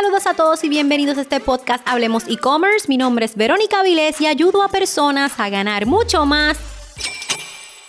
Saludos a todos y bienvenidos a este podcast Hablemos e-commerce. Mi nombre es Verónica Vilés y ayudo a personas a ganar mucho más,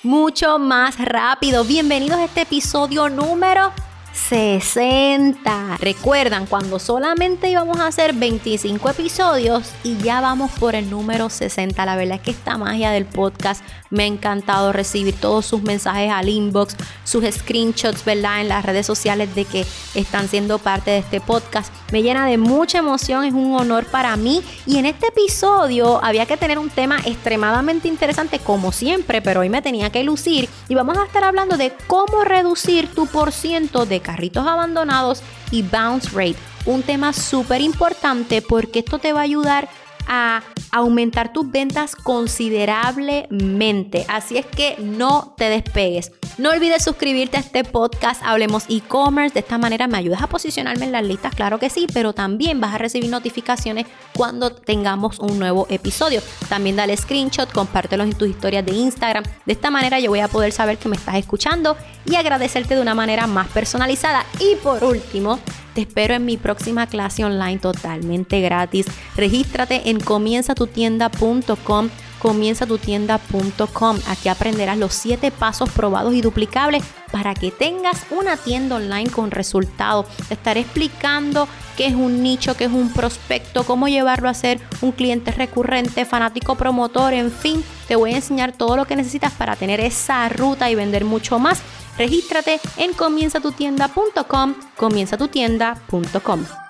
mucho más rápido. Bienvenidos a este episodio número 60. Recuerdan cuando solamente íbamos a hacer 25 episodios y ya vamos por el número 60. La verdad es que esta magia del podcast me ha encantado recibir todos sus mensajes al inbox, sus screenshots, ¿verdad? En las redes sociales de que están siendo parte de este podcast. Me llena de mucha emoción, es un honor para mí. Y en este episodio había que tener un tema extremadamente interesante como siempre, pero hoy me tenía que lucir y vamos a estar hablando de cómo reducir tu por ciento de carritos abandonados y bounce rate. Un tema súper importante porque esto te va a ayudar a aumentar tus ventas considerablemente. Así es que no te despegues. No olvides suscribirte a este podcast Hablemos e-commerce. De esta manera me ayudas a posicionarme en las listas, claro que sí, pero también vas a recibir notificaciones cuando tengamos un nuevo episodio. También dale screenshot, compártelos en tus historias de Instagram. De esta manera yo voy a poder saber que me estás escuchando y agradecerte de una manera más personalizada. Y por último, te espero en mi próxima clase online totalmente gratis. Regístrate en comienzatutienda.com comienzatutienda.com. Aquí aprenderás los 7 pasos probados y duplicables para que tengas una tienda online con resultados. Te estaré explicando qué es un nicho, qué es un prospecto, cómo llevarlo a ser un cliente recurrente, fanático promotor, en fin, te voy a enseñar todo lo que necesitas para tener esa ruta y vender mucho más. Regístrate en comienzatutienda.com, comienzatutienda.com.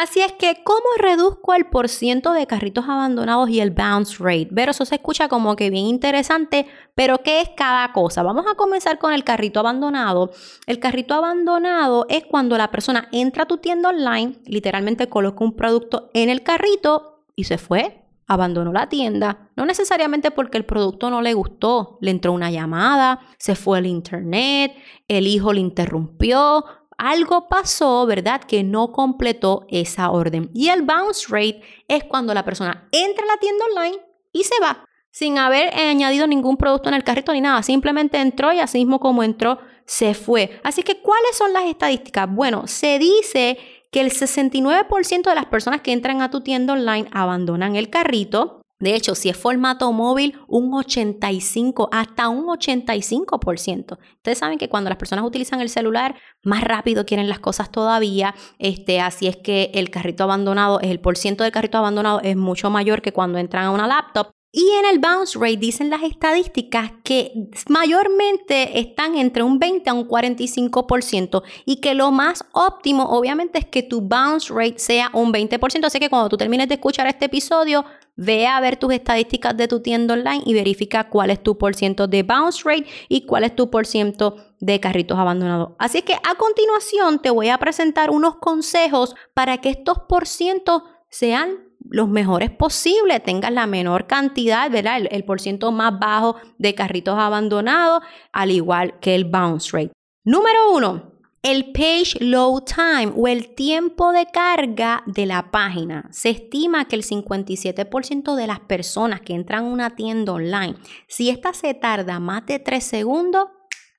Así es que, ¿cómo reduzco el porciento de carritos abandonados y el bounce rate? Pero eso se escucha como que bien interesante, pero ¿qué es cada cosa? Vamos a comenzar con el carrito abandonado. El carrito abandonado es cuando la persona entra a tu tienda online, literalmente coloca un producto en el carrito y se fue abandonó la tienda, no necesariamente porque el producto no le gustó, le entró una llamada, se fue al internet, el hijo le interrumpió, algo pasó, ¿verdad? Que no completó esa orden. Y el bounce rate es cuando la persona entra a la tienda online y se va, sin haber añadido ningún producto en el carrito ni nada, simplemente entró y así mismo como entró, se fue. Así que, ¿cuáles son las estadísticas? Bueno, se dice que el 69% de las personas que entran a tu tienda online abandonan el carrito. De hecho, si es formato móvil, un 85, hasta un 85%. Ustedes saben que cuando las personas utilizan el celular, más rápido quieren las cosas todavía. Este, así es que el carrito abandonado, el porciento del carrito abandonado es mucho mayor que cuando entran a una laptop. Y en el bounce rate dicen las estadísticas que mayormente están entre un 20 a un 45% y que lo más óptimo obviamente es que tu bounce rate sea un 20%. Así que cuando tú termines de escuchar este episodio, ve a ver tus estadísticas de tu tienda online y verifica cuál es tu porciento de bounce rate y cuál es tu porciento de carritos abandonados. Así que a continuación te voy a presentar unos consejos para que estos porcientos sean los mejores posibles, tengas la menor cantidad, ¿verdad? El, el por ciento más bajo de carritos abandonados, al igual que el bounce rate. Número uno, el page load time o el tiempo de carga de la página. Se estima que el 57% de las personas que entran a una tienda online, si esta se tarda más de 3 segundos,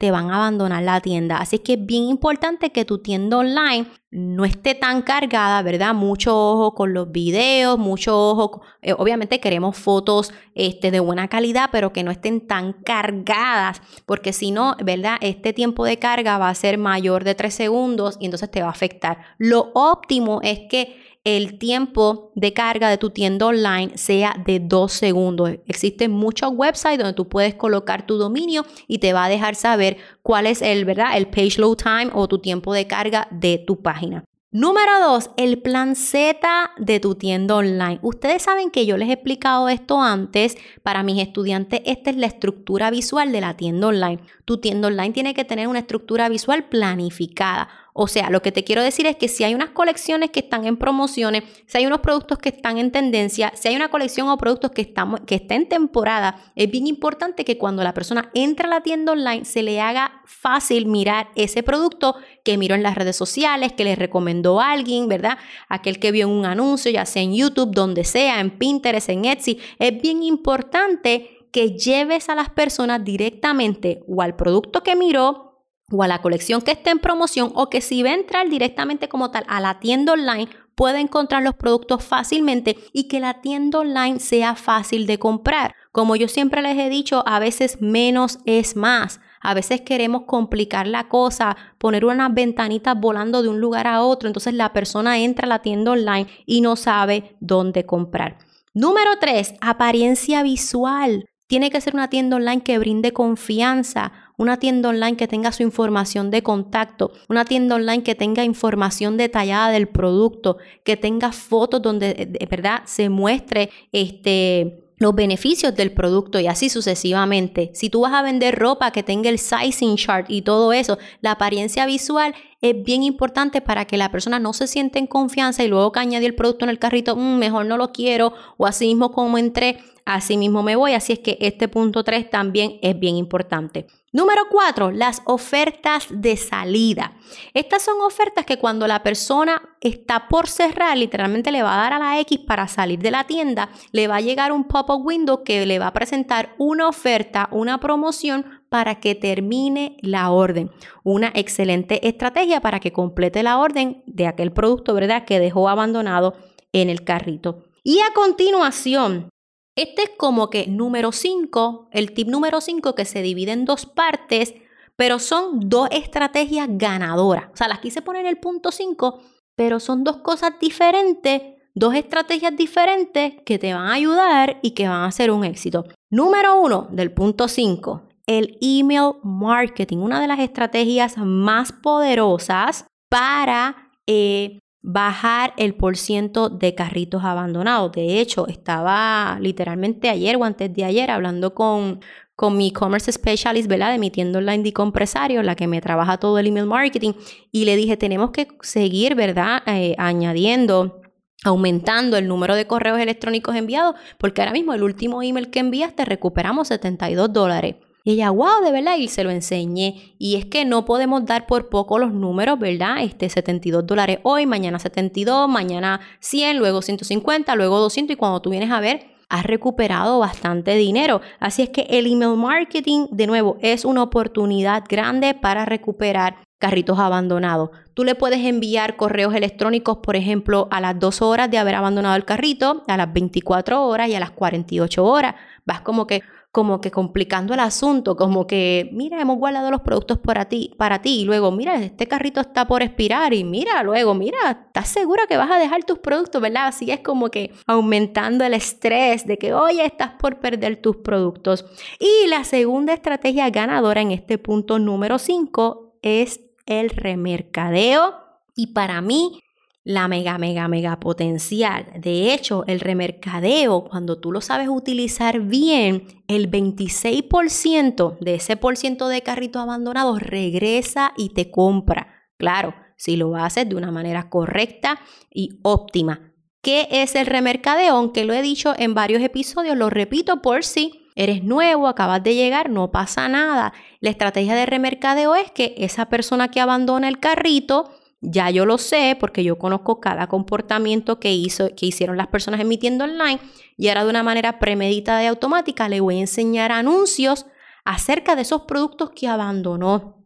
te van a abandonar la tienda. Así que es bien importante que tu tienda online no esté tan cargada, ¿verdad? Mucho ojo con los videos, mucho ojo. Eh, obviamente queremos fotos este, de buena calidad, pero que no estén tan cargadas, porque si no, ¿verdad? Este tiempo de carga va a ser mayor de 3 segundos y entonces te va a afectar. Lo óptimo es que el tiempo de carga de tu tienda online sea de dos segundos. Existen muchos websites donde tú puedes colocar tu dominio y te va a dejar saber cuál es el, ¿verdad? el page load time o tu tiempo de carga de tu página. Número dos, el plan Z de tu tienda online. Ustedes saben que yo les he explicado esto antes. Para mis estudiantes, esta es la estructura visual de la tienda online. Tu tienda online tiene que tener una estructura visual planificada. O sea, lo que te quiero decir es que si hay unas colecciones que están en promociones, si hay unos productos que están en tendencia, si hay una colección o productos que, están, que está en temporada, es bien importante que cuando la persona entra a la tienda online se le haga fácil mirar ese producto que miró en las redes sociales, que le recomendó a alguien, ¿verdad? Aquel que vio en un anuncio, ya sea en YouTube, donde sea, en Pinterest, en Etsy. Es bien importante que lleves a las personas directamente o al producto que miró o a la colección que esté en promoción o que si va a entrar directamente como tal a la tienda online pueda encontrar los productos fácilmente y que la tienda online sea fácil de comprar. Como yo siempre les he dicho, a veces menos es más. A veces queremos complicar la cosa, poner unas ventanitas volando de un lugar a otro, entonces la persona entra a la tienda online y no sabe dónde comprar. Número 3, apariencia visual. Tiene que ser una tienda online que brinde confianza, una tienda online que tenga su información de contacto, una tienda online que tenga información detallada del producto, que tenga fotos donde de verdad se muestre este los beneficios del producto y así sucesivamente. Si tú vas a vender ropa que tenga el sizing chart y todo eso, la apariencia visual es bien importante para que la persona no se siente en confianza y luego que añade el producto en el carrito, mm, mejor no lo quiero o así mismo como entré, así mismo me voy. Así es que este punto 3 también es bien importante. Número 4, las ofertas de salida. Estas son ofertas que cuando la persona está por cerrar, literalmente le va a dar a la X para salir de la tienda, le va a llegar un pop-up window que le va a presentar una oferta, una promoción para que termine la orden. Una excelente estrategia para que complete la orden de aquel producto, ¿verdad?, que dejó abandonado en el carrito. Y a continuación, este es como que número 5, el tip número 5 que se divide en dos partes, pero son dos estrategias ganadoras. O sea, las quise poner en el punto 5, pero son dos cosas diferentes, dos estrategias diferentes que te van a ayudar y que van a ser un éxito. Número 1 del punto 5, el email marketing, una de las estrategias más poderosas para eh, bajar el porciento de carritos abandonados. De hecho, estaba literalmente ayer o antes de ayer hablando con, con mi e-commerce specialist, ¿verdad? De mi tienda online de compresario, la que me trabaja todo el email marketing, y le dije, tenemos que seguir, ¿verdad? Eh, añadiendo aumentando el número de correos electrónicos enviados, porque ahora mismo el último email que enviaste recuperamos 72 dólares. Y ella, wow, de verdad, y se lo enseñé. Y es que no podemos dar por poco los números, ¿verdad? Este 72 dólares hoy, mañana 72, mañana 100, luego 150, luego 200 y cuando tú vienes a ver, has recuperado bastante dinero. Así es que el email marketing, de nuevo, es una oportunidad grande para recuperar carritos abandonados. Tú le puedes enviar correos electrónicos, por ejemplo, a las 2 horas de haber abandonado el carrito, a las 24 horas y a las 48 horas. Vas como que como que complicando el asunto, como que, mira, hemos guardado los productos para ti, para ti, y luego, mira, este carrito está por expirar, y mira, luego, mira, ¿estás segura que vas a dejar tus productos, verdad? Así es como que aumentando el estrés de que, oye, estás por perder tus productos. Y la segunda estrategia ganadora en este punto número 5 es el remercadeo. Y para mí, la mega, mega, mega potencial. De hecho, el remercadeo, cuando tú lo sabes utilizar bien, el 26% de ese por ciento de carritos abandonados regresa y te compra. Claro, si lo haces de una manera correcta y óptima. ¿Qué es el remercadeo? Aunque lo he dicho en varios episodios, lo repito por si eres nuevo, acabas de llegar, no pasa nada. La estrategia de remercadeo es que esa persona que abandona el carrito ya yo lo sé porque yo conozco cada comportamiento que, hizo, que hicieron las personas emitiendo online y ahora de una manera premeditada y automática le voy a enseñar anuncios acerca de esos productos que abandonó.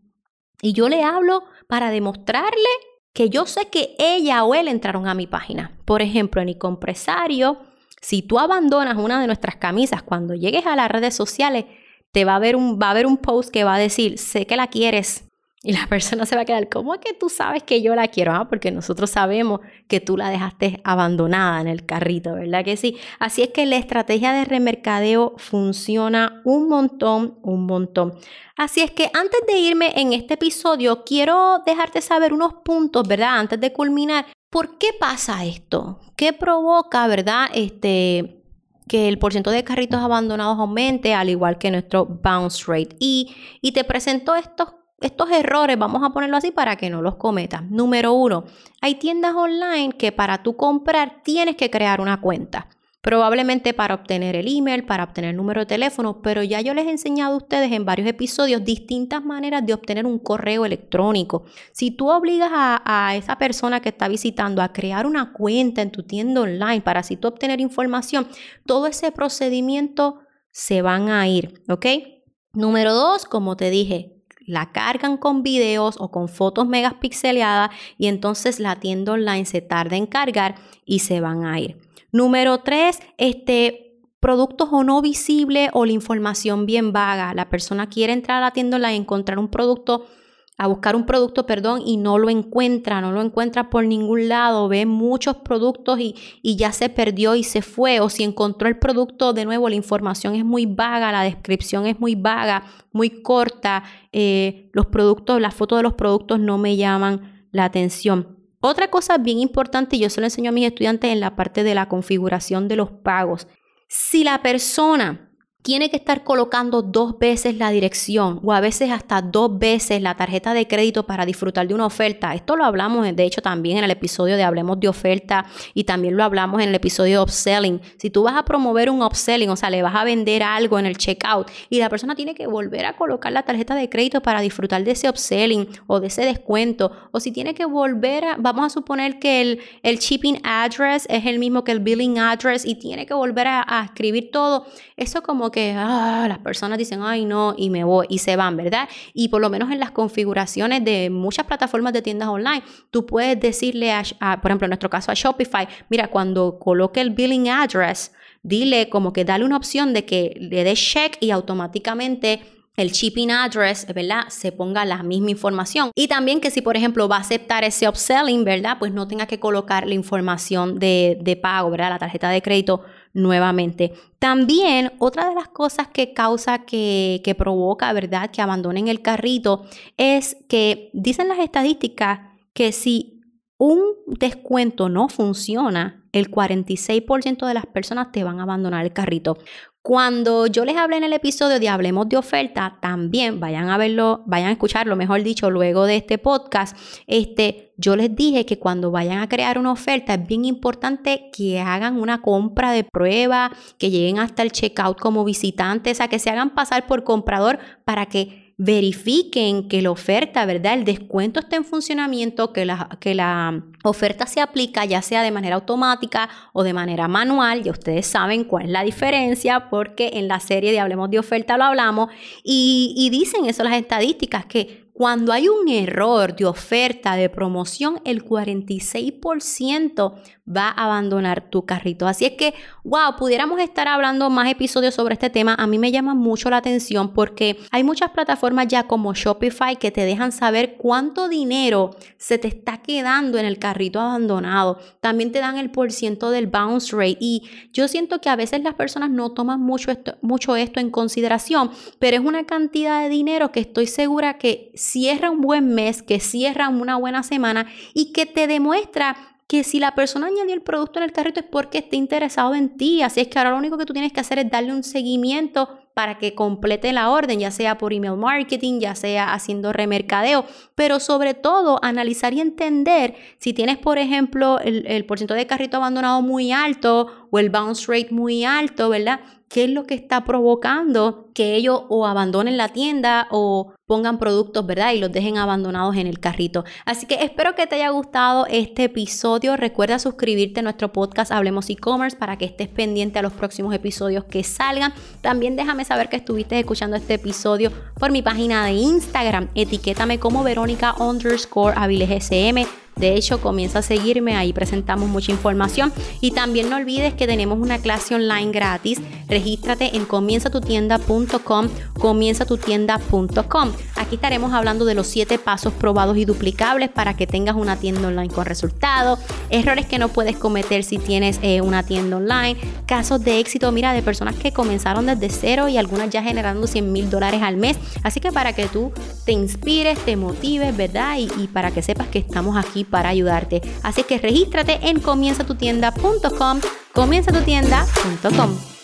Y yo le hablo para demostrarle que yo sé que ella o él entraron a mi página. Por ejemplo, en compresario, si tú abandonas una de nuestras camisas cuando llegues a las redes sociales, te va a ver un, va a haber un post que va a decir, sé que la quieres, y la persona se va a quedar, ¿cómo es que tú sabes que yo la quiero? Ah, porque nosotros sabemos que tú la dejaste abandonada en el carrito, ¿verdad que sí? Así es que la estrategia de remercadeo funciona un montón, un montón. Así es que antes de irme en este episodio, quiero dejarte saber unos puntos, ¿verdad? Antes de culminar, ¿por qué pasa esto? ¿Qué provoca, ¿verdad? Este, que el porcentaje de carritos abandonados aumente, al igual que nuestro bounce rate. Y, y te presento estos estos errores, vamos a ponerlo así para que no los cometas. Número uno, hay tiendas online que para tú comprar tienes que crear una cuenta. Probablemente para obtener el email, para obtener el número de teléfono, pero ya yo les he enseñado a ustedes en varios episodios distintas maneras de obtener un correo electrónico. Si tú obligas a, a esa persona que está visitando a crear una cuenta en tu tienda online para así tú obtener información, todo ese procedimiento se van a ir, ¿ok? Número dos, como te dije, la cargan con videos o con fotos megapixeladas y entonces la tienda online se tarda en cargar y se van a ir. Número tres, este, productos o no visibles o la información bien vaga. La persona quiere entrar a la tienda online y encontrar un producto a buscar un producto, perdón, y no lo encuentra, no lo encuentra por ningún lado, ve muchos productos y, ya se perdió y se fue, o si encontró el producto de nuevo, la información es muy vaga, la descripción es muy vaga, muy corta, eh, los productos, las fotos de los productos no me llaman la atención. Otra cosa bien importante, yo se lo enseño a mis estudiantes en la parte de la configuración de los pagos. Si la persona tiene que estar colocando dos veces la dirección o a veces hasta dos veces la tarjeta de crédito para disfrutar de una oferta. Esto lo hablamos de hecho también en el episodio de Hablemos de oferta y también lo hablamos en el episodio de upselling. Si tú vas a promover un upselling, o sea, le vas a vender algo en el checkout y la persona tiene que volver a colocar la tarjeta de crédito para disfrutar de ese upselling o de ese descuento o si tiene que volver a, vamos a suponer que el, el shipping address es el mismo que el billing address y tiene que volver a, a escribir todo, eso como que ah, las personas dicen, ay no, y me voy, y se van, ¿verdad? Y por lo menos en las configuraciones de muchas plataformas de tiendas online, tú puedes decirle, a, por ejemplo, en nuestro caso a Shopify, mira, cuando coloque el billing address, dile como que dale una opción de que le dé check y automáticamente el shipping address, ¿verdad? Se ponga la misma información. Y también que si, por ejemplo, va a aceptar ese upselling, ¿verdad? Pues no tenga que colocar la información de, de pago, ¿verdad? La tarjeta de crédito nuevamente. También otra de las cosas que causa que, que provoca, ¿verdad?, que abandonen el carrito es que dicen las estadísticas que si un descuento no funciona, el 46% de las personas te van a abandonar el carrito. Cuando yo les hablé en el episodio de Hablemos de oferta, también vayan a verlo, vayan a escucharlo, mejor dicho, luego de este podcast, este, yo les dije que cuando vayan a crear una oferta es bien importante que hagan una compra de prueba, que lleguen hasta el checkout como visitantes, o sea, que se hagan pasar por comprador para que verifiquen que la oferta, ¿verdad? El descuento está en funcionamiento, que la, que la oferta se aplica ya sea de manera automática o de manera manual. Ya ustedes saben cuál es la diferencia porque en la serie de Hablemos de oferta lo hablamos y, y dicen eso las estadísticas que cuando hay un error de oferta, de promoción, el 46% va a abandonar tu carrito. Así es que, wow, pudiéramos estar hablando más episodios sobre este tema. A mí me llama mucho la atención porque hay muchas plataformas ya como Shopify que te dejan saber cuánto dinero se te está quedando en el carrito abandonado. También te dan el porciento del bounce rate y yo siento que a veces las personas no toman mucho esto, mucho esto en consideración, pero es una cantidad de dinero que estoy segura que cierra un buen mes, que cierra una buena semana y que te demuestra que si la persona añadió el producto en el carrito es porque está interesado en ti. Así es que ahora lo único que tú tienes que hacer es darle un seguimiento para que complete la orden, ya sea por email marketing, ya sea haciendo remercadeo, pero sobre todo analizar y entender si tienes, por ejemplo, el, el porcentaje de carrito abandonado muy alto o el bounce rate muy alto, ¿verdad? Qué es lo que está provocando que ellos o abandonen la tienda o pongan productos, ¿verdad? Y los dejen abandonados en el carrito. Así que espero que te haya gustado este episodio. Recuerda suscribirte a nuestro podcast Hablemos e-commerce para que estés pendiente a los próximos episodios que salgan. También déjame saber que estuviste escuchando este episodio por mi página de Instagram. Etiquétame como Verónica underscore SM de hecho, comienza a seguirme, ahí presentamos mucha información. Y también no olvides que tenemos una clase online gratis. Regístrate en comienzatutienda.com, comienzatutienda.com. Aquí estaremos hablando de los 7 pasos probados y duplicables para que tengas una tienda online con resultados, errores que no puedes cometer si tienes eh, una tienda online, casos de éxito, mira, de personas que comenzaron desde cero y algunas ya generando 100 mil dólares al mes. Así que para que tú te inspires, te motives, ¿verdad? Y, y para que sepas que estamos aquí para ayudarte. Así que regístrate en comienzatutienda.com, comienzatutienda.com.